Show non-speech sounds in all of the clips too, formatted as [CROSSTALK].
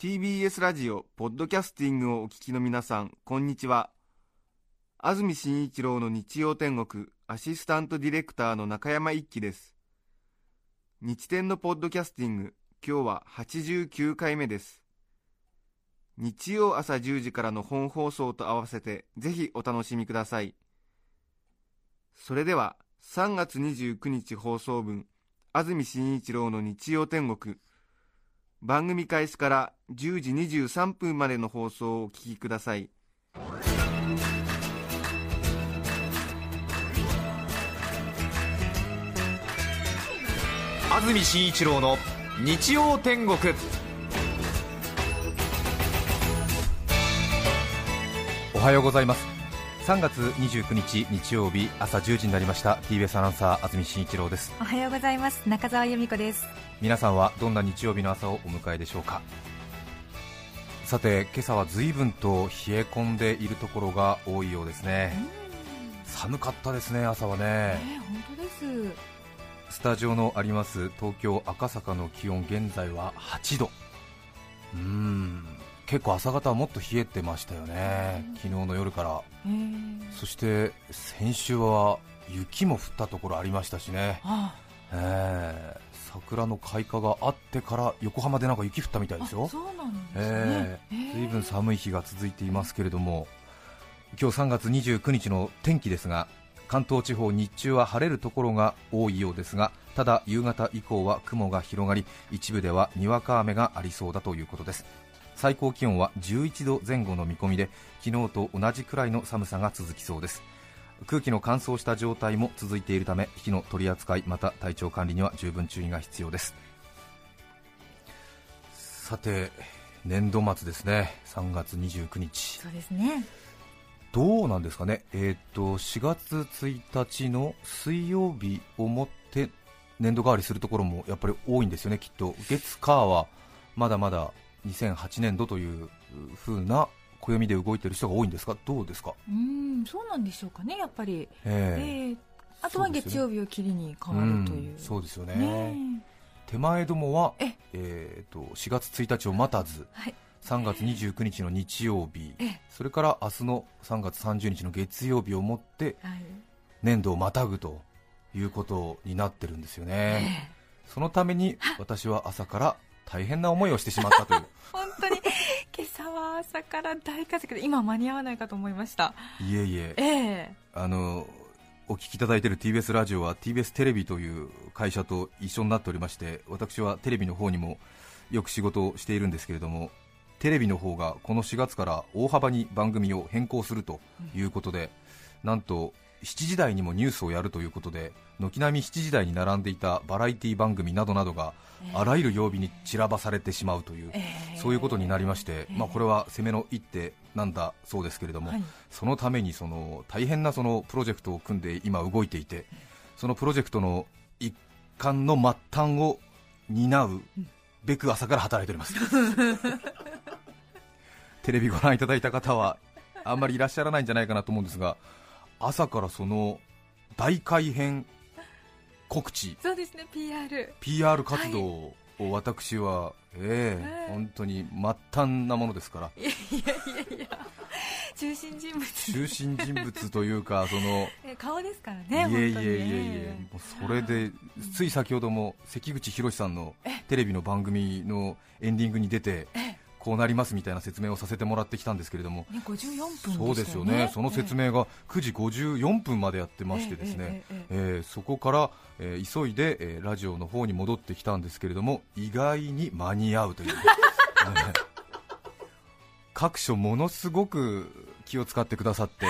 TBS ラジオポッドキャスティングをお聞きの皆さんこんにちは。安住紳一郎の日曜天国アシスタントディレクターの中山一輝です。日天のポッドキャスティング今日は89回目です。日曜朝10時からの本放送と合わせてぜひお楽しみください。それでは3月29日放送分安住紳一郎の日曜天国。番組開始から10時23分までの放送をお聞きください。安住紳一郎の日曜天国。おはようございます。3月29日日曜日朝10時になりました。TBS アナウンサー安住紳一郎です。おはようございます。中澤由美子です。皆さんはどんな日曜日の朝をお迎えでしょうか？さて今朝は随分と冷え込んでいるところが多いようですね。寒かったですね朝はね。え本当です。スタジオのあります東京赤坂の気温現在は8度。うーん結構朝方はもっと冷えてましたよね。昨日の夜から。え。ー、そして先週は雪も降ったところありましたしね、あえー桜の開花があってから横浜でなんか雪降ったみたいですよ。ずいぶん寒い日が続いていますけれども。今日3月29日の天気ですが関東地方日中は晴れるところが多いようですがただ夕方以降は雲が広がり一部ではにわか雨がありそうだということです最高気温は11度前後の見込みで昨日と同じくらいの寒さが続きそうです。空気の乾燥した状態も続いているため火の取り扱いまた体調管理には十分注意が必要です。さて年度末ですね。3月29日。そうですね。どうなんですかね。えっ、と4月1日の水曜日をもって年度替わりするところもやっぱり多いんですよねきっと。月火はまだまだ2008年度という風な暦で動いている人が多いんですかどうですか？うーんそうなんでしょうかねやっぱり。ええ。えーあとは月曜日を切りに変わるという、んそうですよね。ね手前どもはええ。ー、と4月1日を待たずはい。3月29日の日曜日ええ。それから明日の3月30日の月曜日をもってはい。年度をまたぐということになってるんですよね、そのために私は朝から大変な思いをしてしまったという。[LAUGHS] 本当に。今朝は朝から大活躍で今間に合わないかと思いました。いえいえ。ええ。あのお聞きいただいている TBS ラジオは TBS テレビという会社と一緒になっておりまして私はテレビの方にもよく仕事をしているんですけれどもテレビの方がこの4月から大幅に番組を変更するということで、なんと7時台にもニュースをやるということで軒並み7時台に並んでいたバラエティ番組などなどがあらゆる曜日に散らばされてしまうという、ええ。そういうことになりまして、まあ、これは攻めの一手なんだそうですけれども、はい。そのためにその大変なそのプロジェクトを組んで今動いていてそのプロジェクトの一環の末端を担うべく朝から働いております。[LAUGHS] テレビご覧いただいた方はあんまりいらっしゃらないんじゃないかなと思うんですが朝からその大改編告知。そうですね PR PR 活動を私は、ええええ本当に末端なものですから。いやいやいや中心人物。中心人物というか [LAUGHS] そのえ顔ですからいね本当にえいえいえいえもうそれでつい先ほども関口宏さんのテレビの番組のエンディングに出てこうなりますみたいな説明をさせてもらってきたんですけれども。ね、54分ね。そうですよね。その説明が9時54分までやってましてですね。えええそこから、えー急いで、えーラジオの方に戻ってきたんですけれども意外に間に合うという、ね [LAUGHS] 各所ものすごく気を使ってくださって、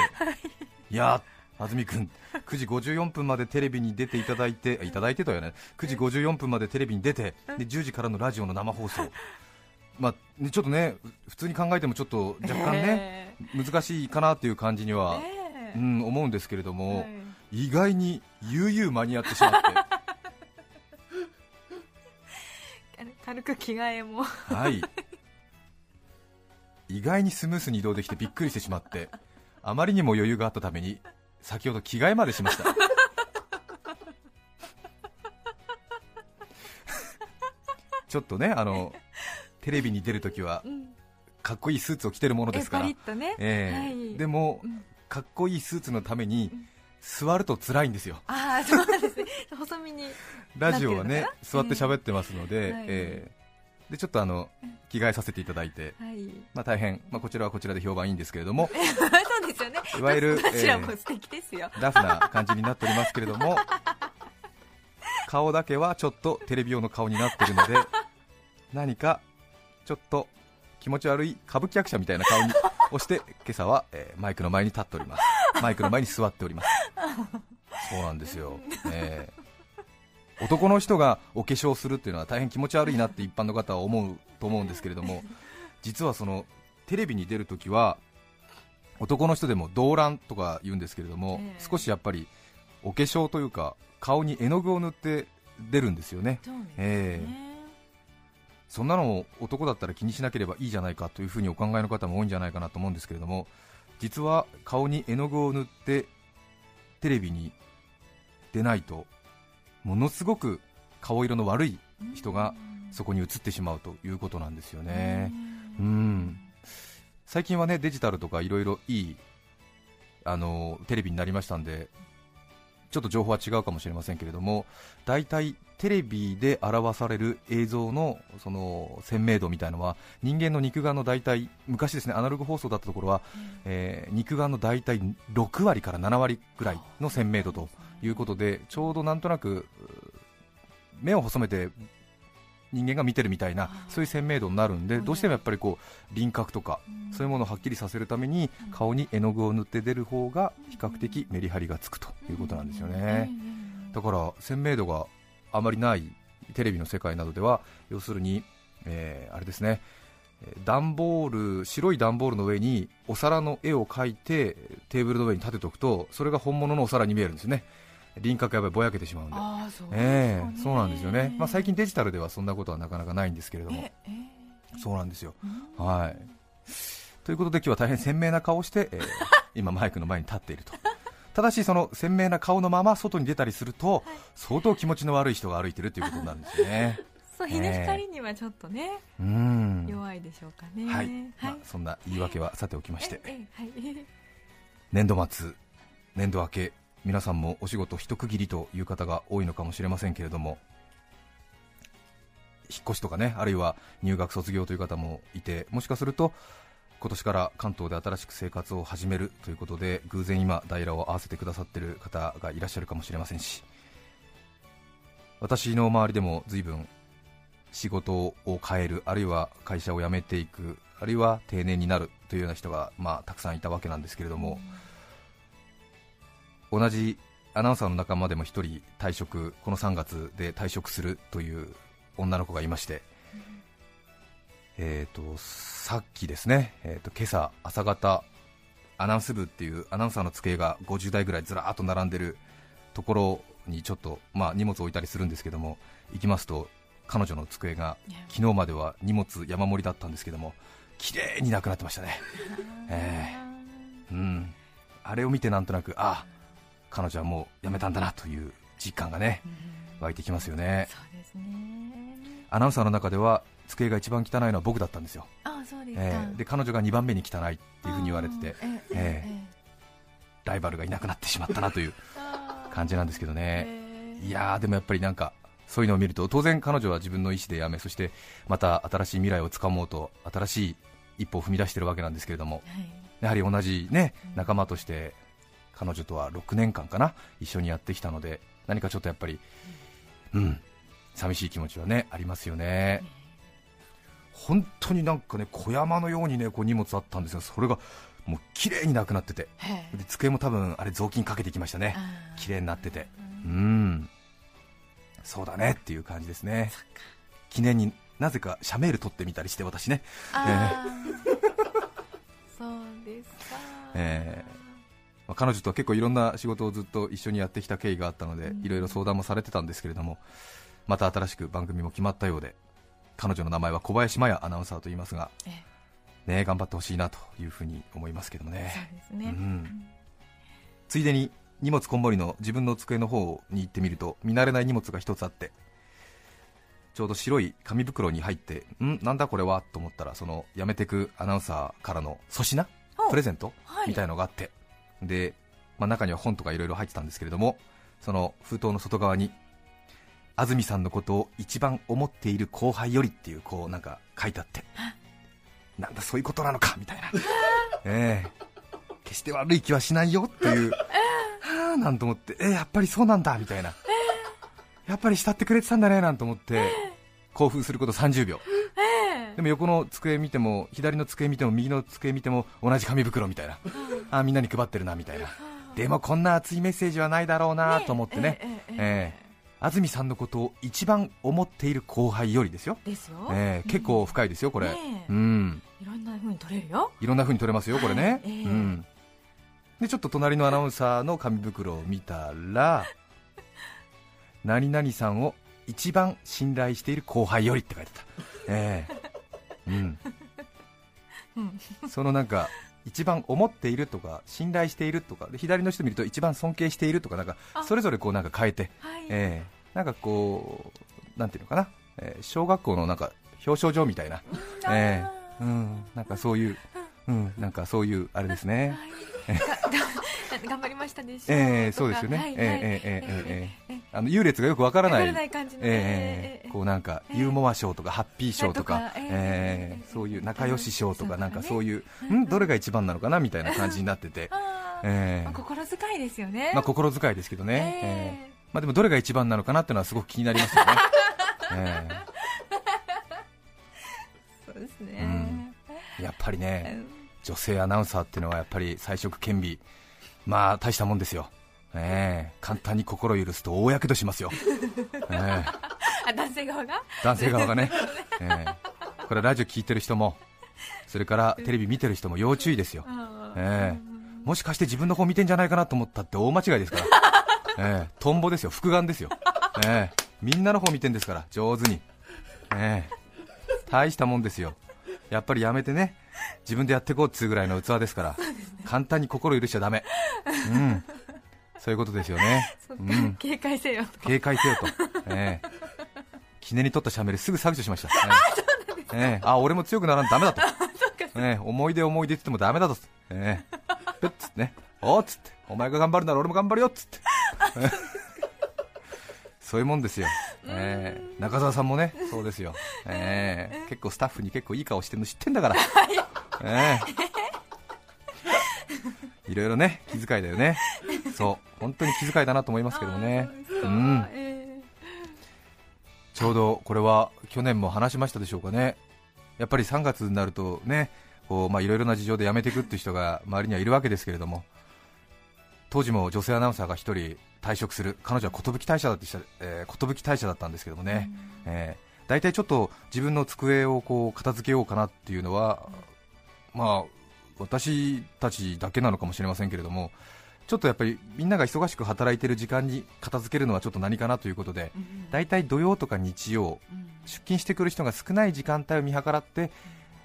やっ安住君9時54分までテレビに出ていただいていただいてとは言わない。9時54分までテレビに出てで10時からのラジオの生放送まあね、ちょっとね普通に考えてもちょっと若干ね、難しいかなという感じには、ええ。うん、思うんですけれども、はい。意外に悠々間に合ってしまって。[LAUGHS] 軽く着替えも。はい。意外にスムースに移動できてびっくりしてしまってあまりにも余裕があったために先ほど着替えまでしました。[LAUGHS] ちょっとねあのテレビに出るときはうん。かっこいいスーツを着てるものですから。えでも、うん。かっこいいスーツのために座ると辛いんですよ。ああそうですね。細身に。ラジオはね座って喋ってますので,、はい。ええ。でちょっとあの着替えさせていただいて、はい。まあ、大変、まあ、こちらはこちらで評判いいんですけれども。[LAUGHS] そうですよね。いわゆる [LAUGHS] えーラフな感じになっておりますけれども。顔だけはちょっとテレビ用の顔になっているので何かちょっと気持ち悪い歌舞伎役者みたいな顔にをして今朝は、えーマイクの前に立っております。マイクの前に座っております。そうなんですよ、え。ー男の人がお化粧するっていうのは大変気持ち悪いなって一般の方は思うと思うんですけれども実はそのテレビに出るときは男の人でも動乱とか言うんですけれども、ええ。少しやっぱりお化粧というか顔に絵の具を塗って出るんですよね。ね、えそんなのを男だったら気にしなければいいじゃないかというふうにお考えの方も多いんじゃないかなと思うんですけれども実は顔に絵の具を塗ってテレビに出ないとものすごく顔色の悪い人がそこに映ってしまうということなんですよね。うん最近はねデジタルとかいろいろいいあのテレビになりましたんでちょっと情報は違うかもしれませんけれども大体テレビで表される映像のその鮮明度みたいのは人間の肉眼の大体昔ですねアナログ放送だったところは、えー肉眼の大体6割から7割ぐらいの鮮明度ということでちょうどなんとなくう目を細めて人間が見てるみたいなそういう鮮明度になるんでうんどうしてもやっぱりこう輪郭とかそういうものをはっきりさせるために顔に絵の具を塗って出る方が比較的メリハリがつくということなんですよね。だから鮮明度があまりないテレビの世界などでは要するに、えーあれですねえー段ボール白い段ボールの上にお皿の絵を描いてテーブルの上に立てておくとそれが本物のお皿に見えるんですよね輪郭がやっぱりぼやけてしまうんで。ああそうえそうなんですよね、まあ、最近デジタルではそんなことはなかなかないんですけれども。ええそうなんですよ、うんはい。ということで今日は大変鮮明な顔をして、えー [LAUGHS] 今マイクの前に立っていると。ただしその鮮明な顔のまま外に出たりすると相当気持ちの悪い人が歩いてるということになるんですよね。[LAUGHS] そう日の光にはちょっとね、うん。弱いでしょうかね。はい。はい。まあ、そんな言い訳はさておきまして、ええはい。[LAUGHS] 年度末、年度明け、皆さんもお仕事一区切りという方が多いのかもしれませんけれども、引っ越しとかね、あるいは入学卒業という方もいて、もしかすると今年から関東で新しく生活を始めるということで、偶然今、代打を合わせてくださっている方がいらっしゃるかもしれませんし、私の周りでも随分仕事を変える、あるいは会社を辞めていく、あるいは定年になるというような人が、まあ、たくさんいたわけなんですけれども、同じアナウンサーの仲間でも1人退職、この3月で退職するという女の子がいまして、えー、とさっきですね、えー、と今朝、朝方、アナウンス部っていうアナウンサーの机が50台ぐらいずらーっと並んでるところにちょっと、まあ、荷物を置いたりするんですけども、行きますと、彼女の机が昨日までは荷物山盛りだったんですけども、綺麗になくなってましたね。[LAUGHS] えうん、あれを見てなんとなく、あ彼女はもう辞めたんだなという実感がね湧いてきますよね。そうですね。アナウンサーの中では机が一番汚いのは僕だったんですよ、あそうですか、えーで彼女が2番目に汚いっていうふうに言われてて、えええライバルがいなくなってしまったなという [LAUGHS] 感じなんですけどね、え。ーいやーでもやっぱりなんかそういうのを見ると当然彼女は自分の意思で辞めそしてまた新しい未来をつかもうと新しい一歩を踏み出しているわけなんですけれどもはい。やはり同じね仲間として彼女とは6年間かな一緒にやってきたので何かちょっとやっぱりうん寂しい気持ちはねありますよね。本当になんかね小山のようにねこう荷物あったんですがそれがもう綺麗になくなってて。で机も多分あれ雑巾かけてきましたね。綺麗になってて。うん。そうだねっていう感じですね。記念になぜかシャメール撮ってみたりして私ね。そうですか、えまあ彼女とは結構いろんな仕事をずっと一緒にやってきた経緯があったので、いろいろ相談もされてたんですけれども、また新しく番組も決まったようで、彼女の名前は小林麻也アナウンサーと言いますが、えね、頑張ってほしいなというふうに思いますけどもえね、ついでに荷物こんもりの自分の机の方に行ってみると、見慣れない荷物が一つあって、ちょうど白い紙袋に入って、んなんだこれはと思ったら、その辞めてくアナウンサーからの粗品おプレゼントはい。みたいのがあって、で、まあ、中には本とかいろいろ入ってたんですけれども、その封筒の外側に、安住さんのことを一番思っている後輩よりっていう、こうなんか書いてあって、なんだそういうことなのかみたいな、ええ。決して悪い気はしないよっていう、はあなんと思って、えやっぱりそうなんだみたいな、やっぱり慕ってくれてたんだねなんて思って、興奮すること30秒。ええでも横の机見ても左の机見ても右の机見ても同じ紙袋みたいな。あみんなに配ってるなみたいな。でもこんな熱いメッセージはないだろうなと思ってね。ええ安住さんのことを一番思っている後輩よりですよ、ですよ、ええ結構深いですよこれ、うん。いろんな風に取れるよ。いろんな風に取れますよこれね、うん。でちょっと隣のアナウンサーの紙袋を見たら [LAUGHS] 何々さんを一番信頼している後輩よりって書いてた。ええうん、そのなんか一番思っているとか信頼しているとかで左の人見ると一番尊敬しているとかなんかそれぞれこうなんか変えて、はい、えー、なんかこうなんていうのかな、えー、小学校のなんか表彰状みたいな、えーうん、なんかそういう、うん、なんかそういうあれですね。[LAUGHS] [LAUGHS] 頑張りましたね。えー、そうですよね。はいはい、えー、えー、えー、えー、え。ーあの優劣がよくわからない。ない感じのええこうなんかユーモア賞とかハッピー賞とかええええそういう仲良し賞とかなんかそういう、うんん？どれが一番なのかなみたいな感じになってて、ええ。まあ心遣いですよね。まあ心遣いですけどね。ええ。えまあでもどれが一番なのかなっていうのはすごく気になりますよね。[LAUGHS] えそうですうねやっぱりね。うん。女性アナウンサーっていうのはやっぱり彩色兼備、まあ大したもんですよ、ええ。簡単に心許すと大やけどしますよ、[LAUGHS] ええ。あ男性側が？男性側がね、[LAUGHS] ええ。これラジオ聞いてる人も、それからテレビ見てる人も要注意ですよ、ええ。もしかして自分の方見てんじゃないかなと思ったって大間違いですから、[LAUGHS] ええ。トンボですよ、複眼ですよ、ええ。みんなの方見てんですから、上手に、ええ。大したもんですよ、やっぱりやめてね、自分でやっていこうっつうぐらいの器ですから、簡単に心許しちゃだめ、うん、そういうことですよね、[LAUGHS] うん、警戒せよと。警戒せよと、[LAUGHS] ええ。記念に取ったシャメルすぐ削除しました、ええ。ええ。あ俺も強くならんとダメだと、[LAUGHS] ええ。思い出思い出って言ってもダメだと、ええ。プッつってね、おーっつって、お前が頑張るなら俺も頑張るよっつって、ええ。そういうもんですよ、ええ。中澤さんもね、そうですよ、ええ。結構スタッフに結構いい顔してるの知ってんだから、ええ。いろいろね、気遣いだよね、そう、本当に気遣いだなと思いますけどもね。うん。えちょうどこれは去年も話しましたでしょうかね、やっぱり3月になるとね、こうまあいろいろな事情で辞めていくっていう人が周りにはいるわけですけれども、当時も女性アナウンサーが1人退職する、彼女は寿退社だってした、えー、寿退社だったんですけどもね、えー、大体ちょっと自分の机をこう片付けようかなっていうのは、まあ私たちだけなのかもしれませんけれども、ちょっとやっぱりみんなが忙しく働いている時間に片付けるのはちょっと何かなということで、大体土曜とか日曜、出勤してくる人が少ない時間帯を見計らって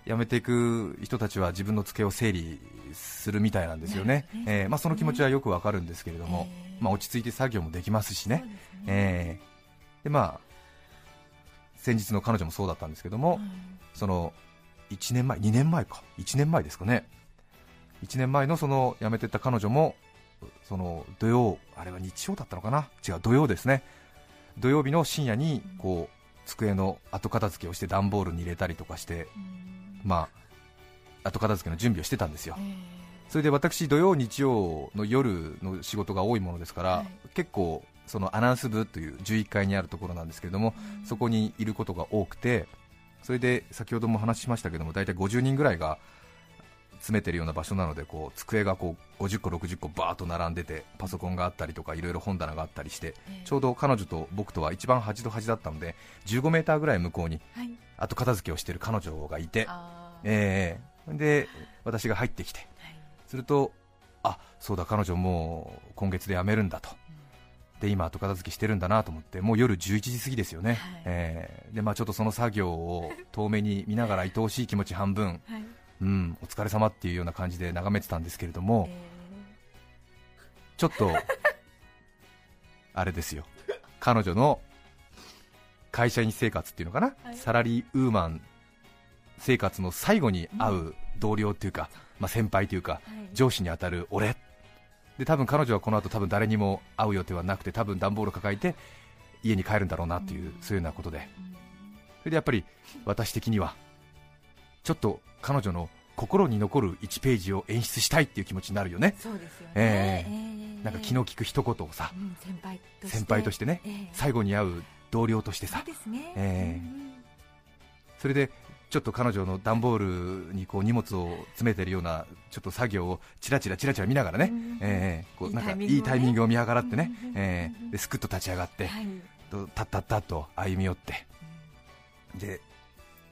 辞めていく人たちは自分の机を整理するみたいなんですよね、ね。えーまあ、その気持ちはよくわかるんですけれども、えー。まあ、落ち着いて作業もできますしね、えーでまあ、先日の彼女もそうだったんですけども、その1年前、2年前か、1年前ですかね、1年前のその辞めてった彼女も、その土曜、あれは日曜だったのかな、違う、土曜ですね、土曜日の深夜にこう机の後片付けをして段ボールに入れたりとかして、まあ、後片付けの準備をしてたんですよ、それで私、土曜、日曜の夜の仕事が多いものですから、はい。結構、そのアナウンス部という11階にあるところなんですけれども、そこにいることが多くて、それで先ほども話しましたけども、大体50人ぐらいが詰めてるような場所なのでこう机がこう50個、60個バーッと並んでてパソコンがあったりとかいろいろ本棚があったりして、ちょうど彼女と僕とは一番端と端だったので15メーターぐらい向こうにはい。後片付けをしている彼女がいて、えーで私が入ってきてはい。するとあそうだ彼女もう今月で辞めるんだと、で今後片付けしてるんだなと思ってもう夜11時過ぎですよね、はい。えーでまあ、ちょっとその作業を遠目に見ながら [LAUGHS] 愛おしい気持ち半分、はいうん、お疲れ様っていうような感じで眺めてたんですけれども、えちょっと [LAUGHS] あれですよ。彼女の会社員生活っていうのかな、はい。サラリーウーマン生活の最後に会う同僚っていうか、まあ、先輩というか、ーはい。上司に当たる俺。で多分彼女はこの後多分誰にも会う予定はなくて多分段ボールを抱えて家に帰るんだろうなっていう、そういうようなことで。それでやっぱり私的にはちょっと彼女の心に残る1ページを演出したいっていう気持ちになるよね。そうですよね。ええ。えなんか気の利く一言をさうん先輩として。先輩としてねええ。最後に会う同僚としてさ。そええ。うんそれでちょっと彼女の段ボールにこう荷物を詰めてるようなちょっと作業をチラチラチラチラ見ながらね、うんええ。こうなんかいいタイミングを見計らってね、うんええ。ですくっと立ち上がって、はい。とたったったっと歩み寄って、で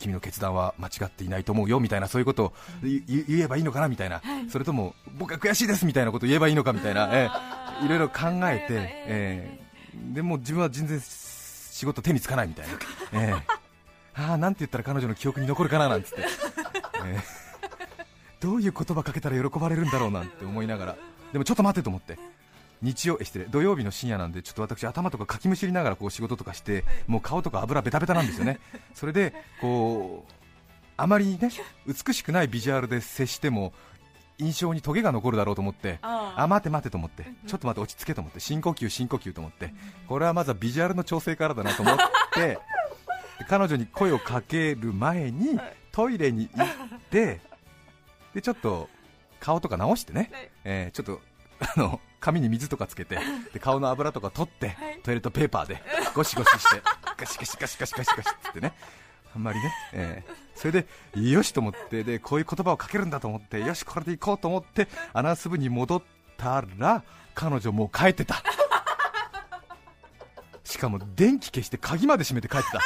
君の決断は間違っていないと思うよみたいなそういうことを言えばいいのかなみたいな、はい。それとも僕は悔しいですみたいなことを言えばいいのかみたいな、えあー。えいろいろ考えて、えええでも自分は全然仕事手につかないみたいな、ええ。ああなんて言ったら彼女の記憶に残るかななんつって、ええ。どういう言葉かけたら喜ばれるんだろうなんて思いながら。でもちょっと待ってと思って日曜え失礼土曜日の深夜なんでちょっと私頭とかかきむしりながらこう仕事とかしてもう顔とか油ベタベタなんですよね。[LAUGHS] それでこうあまりね美しくないビジュアルで接しても印象にトゲが残るだろうと思ってあー。あ待て待てと思ってちょっと待って落ち着けと思って深呼吸深呼吸と思ってこれはまずはビジュアルの調整からだなと思ってで [LAUGHS] 彼女に声をかける前にトイレに行ってでちょっと顔とか直してね、はい。えーちょっとあの髪に水とかつけてで顔の油とか取って、はい。トイレットペーパーでゴシゴシしてガシガシガシガシガシガシってね。あんまりね、えーそれでよしと思ってでこういう言葉をかけるんだと思ってよしこれで行こうと思ってアナウンス部に戻ったら彼女もう帰ってた。しかも電気消して鍵まで閉めて帰ってた、[LAUGHS] あー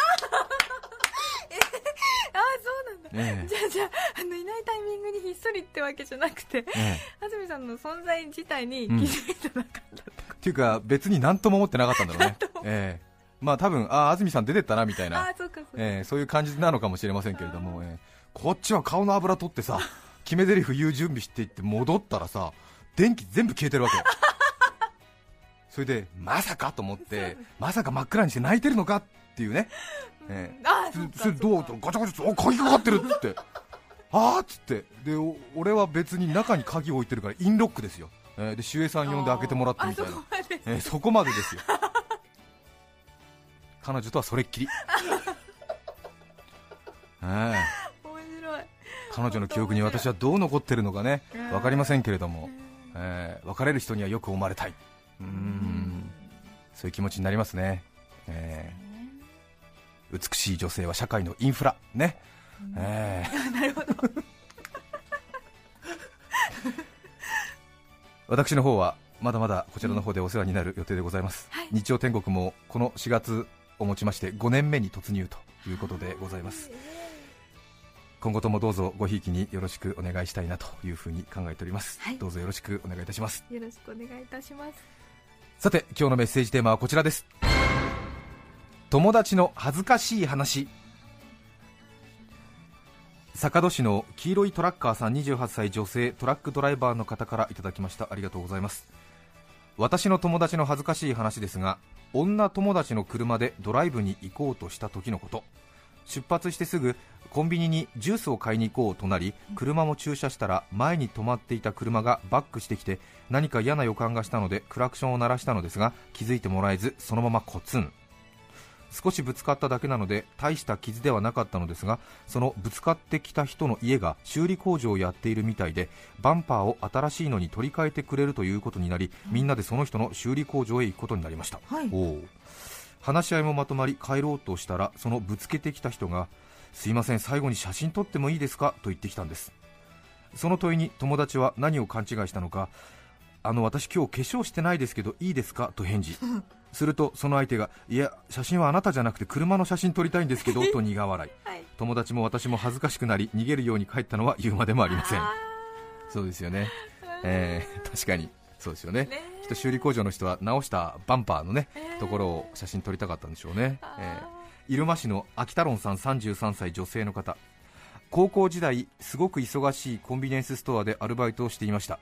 そうなんだ。ええ。じゃあじゃああのいないタイミングにひっそりってわけじゃなくてえ安住さんの存在自体に気うんづいてなかったってこえっていうか別に何とも思ってなかったんだろうね、ええ。まあ多分ああ安住さん出てったなみたいと、あなあそうえーそういう感じなのかもしれませんけれども、えーこっちは顔の油取ってさ [LAUGHS] 決め台詞言う準備していって戻ったらさ電気全部消えてるわけ [LAUGHS] それでまさかと思ってまさか真っ暗にして泣いてるのかっていうね、えーああそれどうガチャガチャお鍵かかってるってあーっつって。でお俺は別に中に鍵を置いてるからインロックですよ、えーで守衛さん呼んで開けてもらってみたいな。あそこまで。えーそこまでですよ。[LAUGHS] 彼女とはそれっきり、[LAUGHS] ええ面白い。彼女の記憶に私はどう残ってるのかねうん。分かりませんけれども、えー別れる人にはよく思われたい。うーん。そういう気持ちになりますね、えー。美しい女性は社会のインフラ。ね、えー。[LAUGHS] なるほど私の方はまだまだこちらの方でお世話になる予定でございます、はい。日曜天国もこの4月をもちまして5年目に突入ということでございます。今後ともどうぞごひいきによろしくお願いしたいなというふうに考えております、はい。どうぞよろしくお願いいたします。よろしくお願いいたします。さて今日のメッセージテーマはこちらです。友達の恥ずかしい話坂戸市の黄色いトラッカーさん28歳女性トラックドライバーの方からいただきました。ありがとうございます。私の友達の恥ずかしい話ですが女友達の車でドライブに行こうとした時のこと。出発してすぐコンビニにジュースを買いに行こうとなり車も駐車したら前に止まっていた車がバックしてきて何か嫌な予感がしたのでクラクションを鳴らしたのですが気づいてもらえずそのままコツン。少しぶつかっただけなので大した傷ではなかったのですがそのぶつかってきた人の家が修理工場をやっているみたいでバンパーを新しいのに取り替えてくれるということになりみんなでその人の修理工場へ行くことになりました、はい。話し合いもまとまり帰ろうとしたらそのぶつけてきた人がすいません最後に写真撮ってもいいですかと言ってきたんです。その問いに友達は何を勘違いしたのかあの私今日化粧してないですけどいいですかと返事 [LAUGHS] するとその相手がいや写真はあなたじゃなくて車の写真撮りたいんですけど [LAUGHS] と苦笑い。はい。友達も私も恥ずかしくなり逃げるように帰ったのは言うまでもありません。あそうですよね、えー確かに。そうですよね。ーね。きっと修理工場の人は直したバンパーのね、えー。ところを写真撮りたかったんでしょうね、えー入間市の秋田ロンさん33歳女性の方。高校時代すごく忙しいコンビニエンスストアでアルバイトをしていました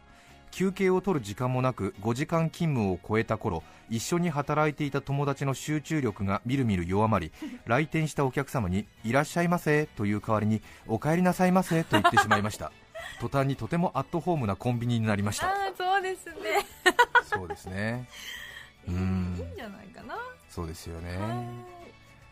休憩を取る時間もなく5時間勤務を超えた頃一緒に働いていた友達の集中力がみるみる弱まり [LAUGHS] 来店したお客様にいらっしゃいませという代わりにお帰りなさいませと言ってしまいました。[LAUGHS] 途端にとてもアットホームなコンビニになりました。そうですね。そうですね。う [LAUGHS] いいんんじゃないかな。そうですよね。は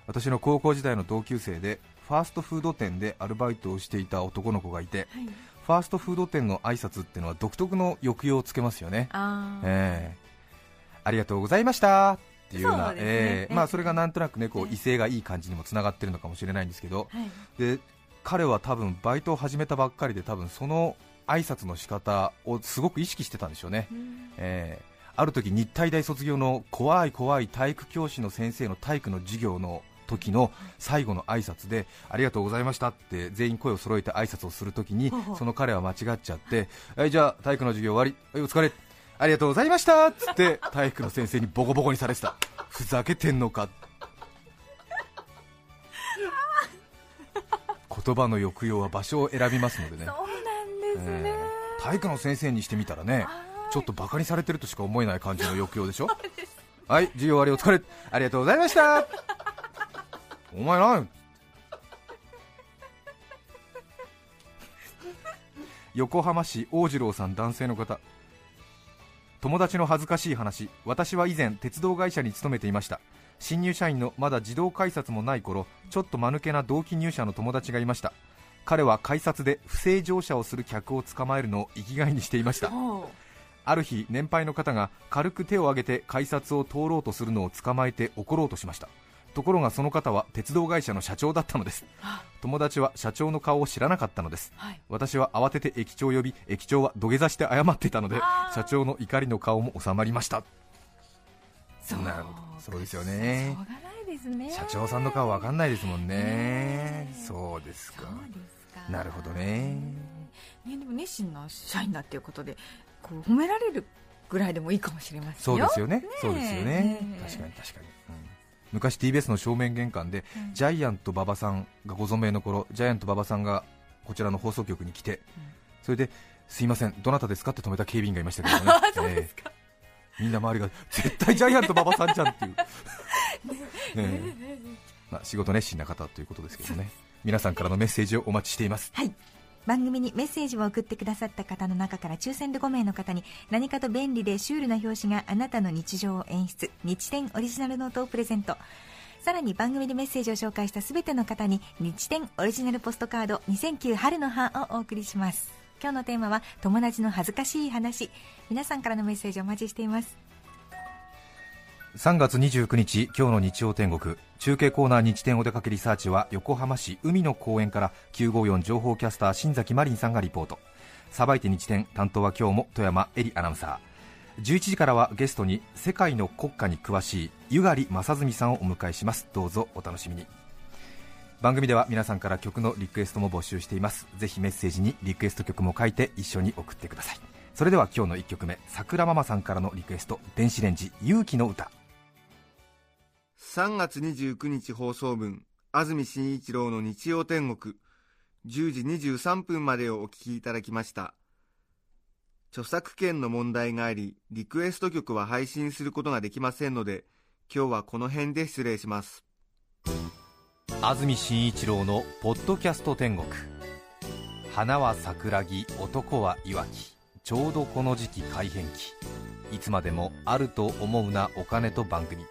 私の高校時代の同級生でファーストフード店でアルバイトをしていた男の子がいていはいファーストフード店の挨拶っていうのは独特の抑揚をつけますよね。あー。ええ。ありがとうございました。っていうようなそうね。ええ。まあ、それがなんとなくねこうええ。威勢がいい感じにもつながってるのかもしれないんですけど。はい。で彼は多分バイトを始めたばっかりで多分その挨拶の仕方をすごく意識してたんでしょうね、うん。えーある時日体大卒業の怖い怖い体育教師の先生の体育の授業の時の最後の挨拶でありがとうございましたって全員声を揃えて挨拶をするときにその彼は間違っちゃってはいじゃあ体育の授業終わり。はいお疲れ。ありがとうございました。っつって体育の先生にボコボコにされてた。ふざけてんのか。言葉の抑揚は場所を選びますのでね。そうなんですね、えー体育の先生にしてみたらねちょっとバカにされてるとしか思えない感じの抑揚でしょ。はい授業終わりお疲れ。ありがとうございましたお前何横浜市大次郎さん男性の方。友達の恥ずかしい話。私は以前鉄道会社に勤めていました。新入社員のまだ自動改札もない頃ちょっと間抜けな同期入社の友達がいました。彼は改札で不正乗車をする客を捕まえるのを生きがいにしていました。ほある日年配の方が軽く手を挙げて改札を通ろうとするのを捕まえて怒ろうとしましたところがその方は鉄道会社の社長だったのです。あ友達は社長の顔を知らなかったのです。うはい。私は慌てて駅長を呼び駅長は土下座して謝っていたので社長の怒りの顔も収まりました。そう。なるほど。そうですよね。社長さんの顔わかんないですもんね。ねそうですか。なるほどね。ねでも熱心な社員だっていうことでこう褒められるぐらいでもいいかもしれませんよ。そうですよね。ねそうですよね。ね確かに確かに、うん昔 TBS の正面玄関で、うん。ジャイアント馬場さんがご存命の頃ジャイアント馬場さんがこちらの放送局に来て、それですいませんどなたですかって止めた警備員がいましたけどね。[LAUGHS] ええ。みんな周りが絶対ジャイアント馬場さんじゃんっていう、[LAUGHS] え。え。まあ、仕事熱心な方ということですけどね。皆さんからのメッセージをお待ちしています。はい番組にメッセージを送ってくださった方の中から抽選で5名の方に何かと便利でシュールな表紙があなたの日常を演出。日展オリジナルノートをプレゼント。さらに番組でメッセージを紹介した全ての方に日展オリジナルポストカード2009春の葉をお送りします。今日のテーマは友達の恥ずかしい話。皆さんからのメッセージお待ちしています。3月29日今日の日曜天国。中継コーナー日天お出かけリサーチは横浜市海の公園から954情報キャスター新崎マリンさんがリポート。さばいて日天担当は今日も富山えりアナウンサー。11時からはゲストに世界の国歌に詳しいゆがり正純さんをお迎えします。どうぞお楽しみに。番組では皆さんから曲のリクエストも募集しています。ぜひメッセージにリクエスト曲も書いて一緒に送ってください。それでは今日の1曲目桜ママさんからのリクエスト電子レンジ勇気の歌。3月29日放送分安住紳一郎の日曜天国。10時23分までをお聞きいただきました。著作権の問題がありリクエスト曲は配信することができませんので今日はこの辺で失礼します。安住紳一郎の「ポッドキャスト天国」花は桜木男はいわきちょうどこの時期改変期。いつまでもあると思うなお金と番組。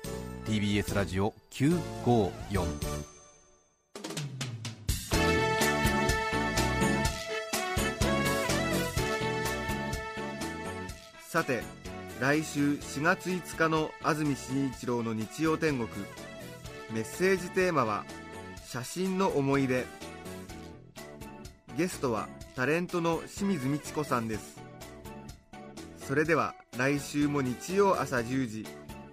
TBS ラジオ954さて来週4月5日の安住紳一郎の日曜天国。メッセージテーマは「写真の思い出」ゲストはタレントの清水美智子さんです。それでは来週も日曜朝10時。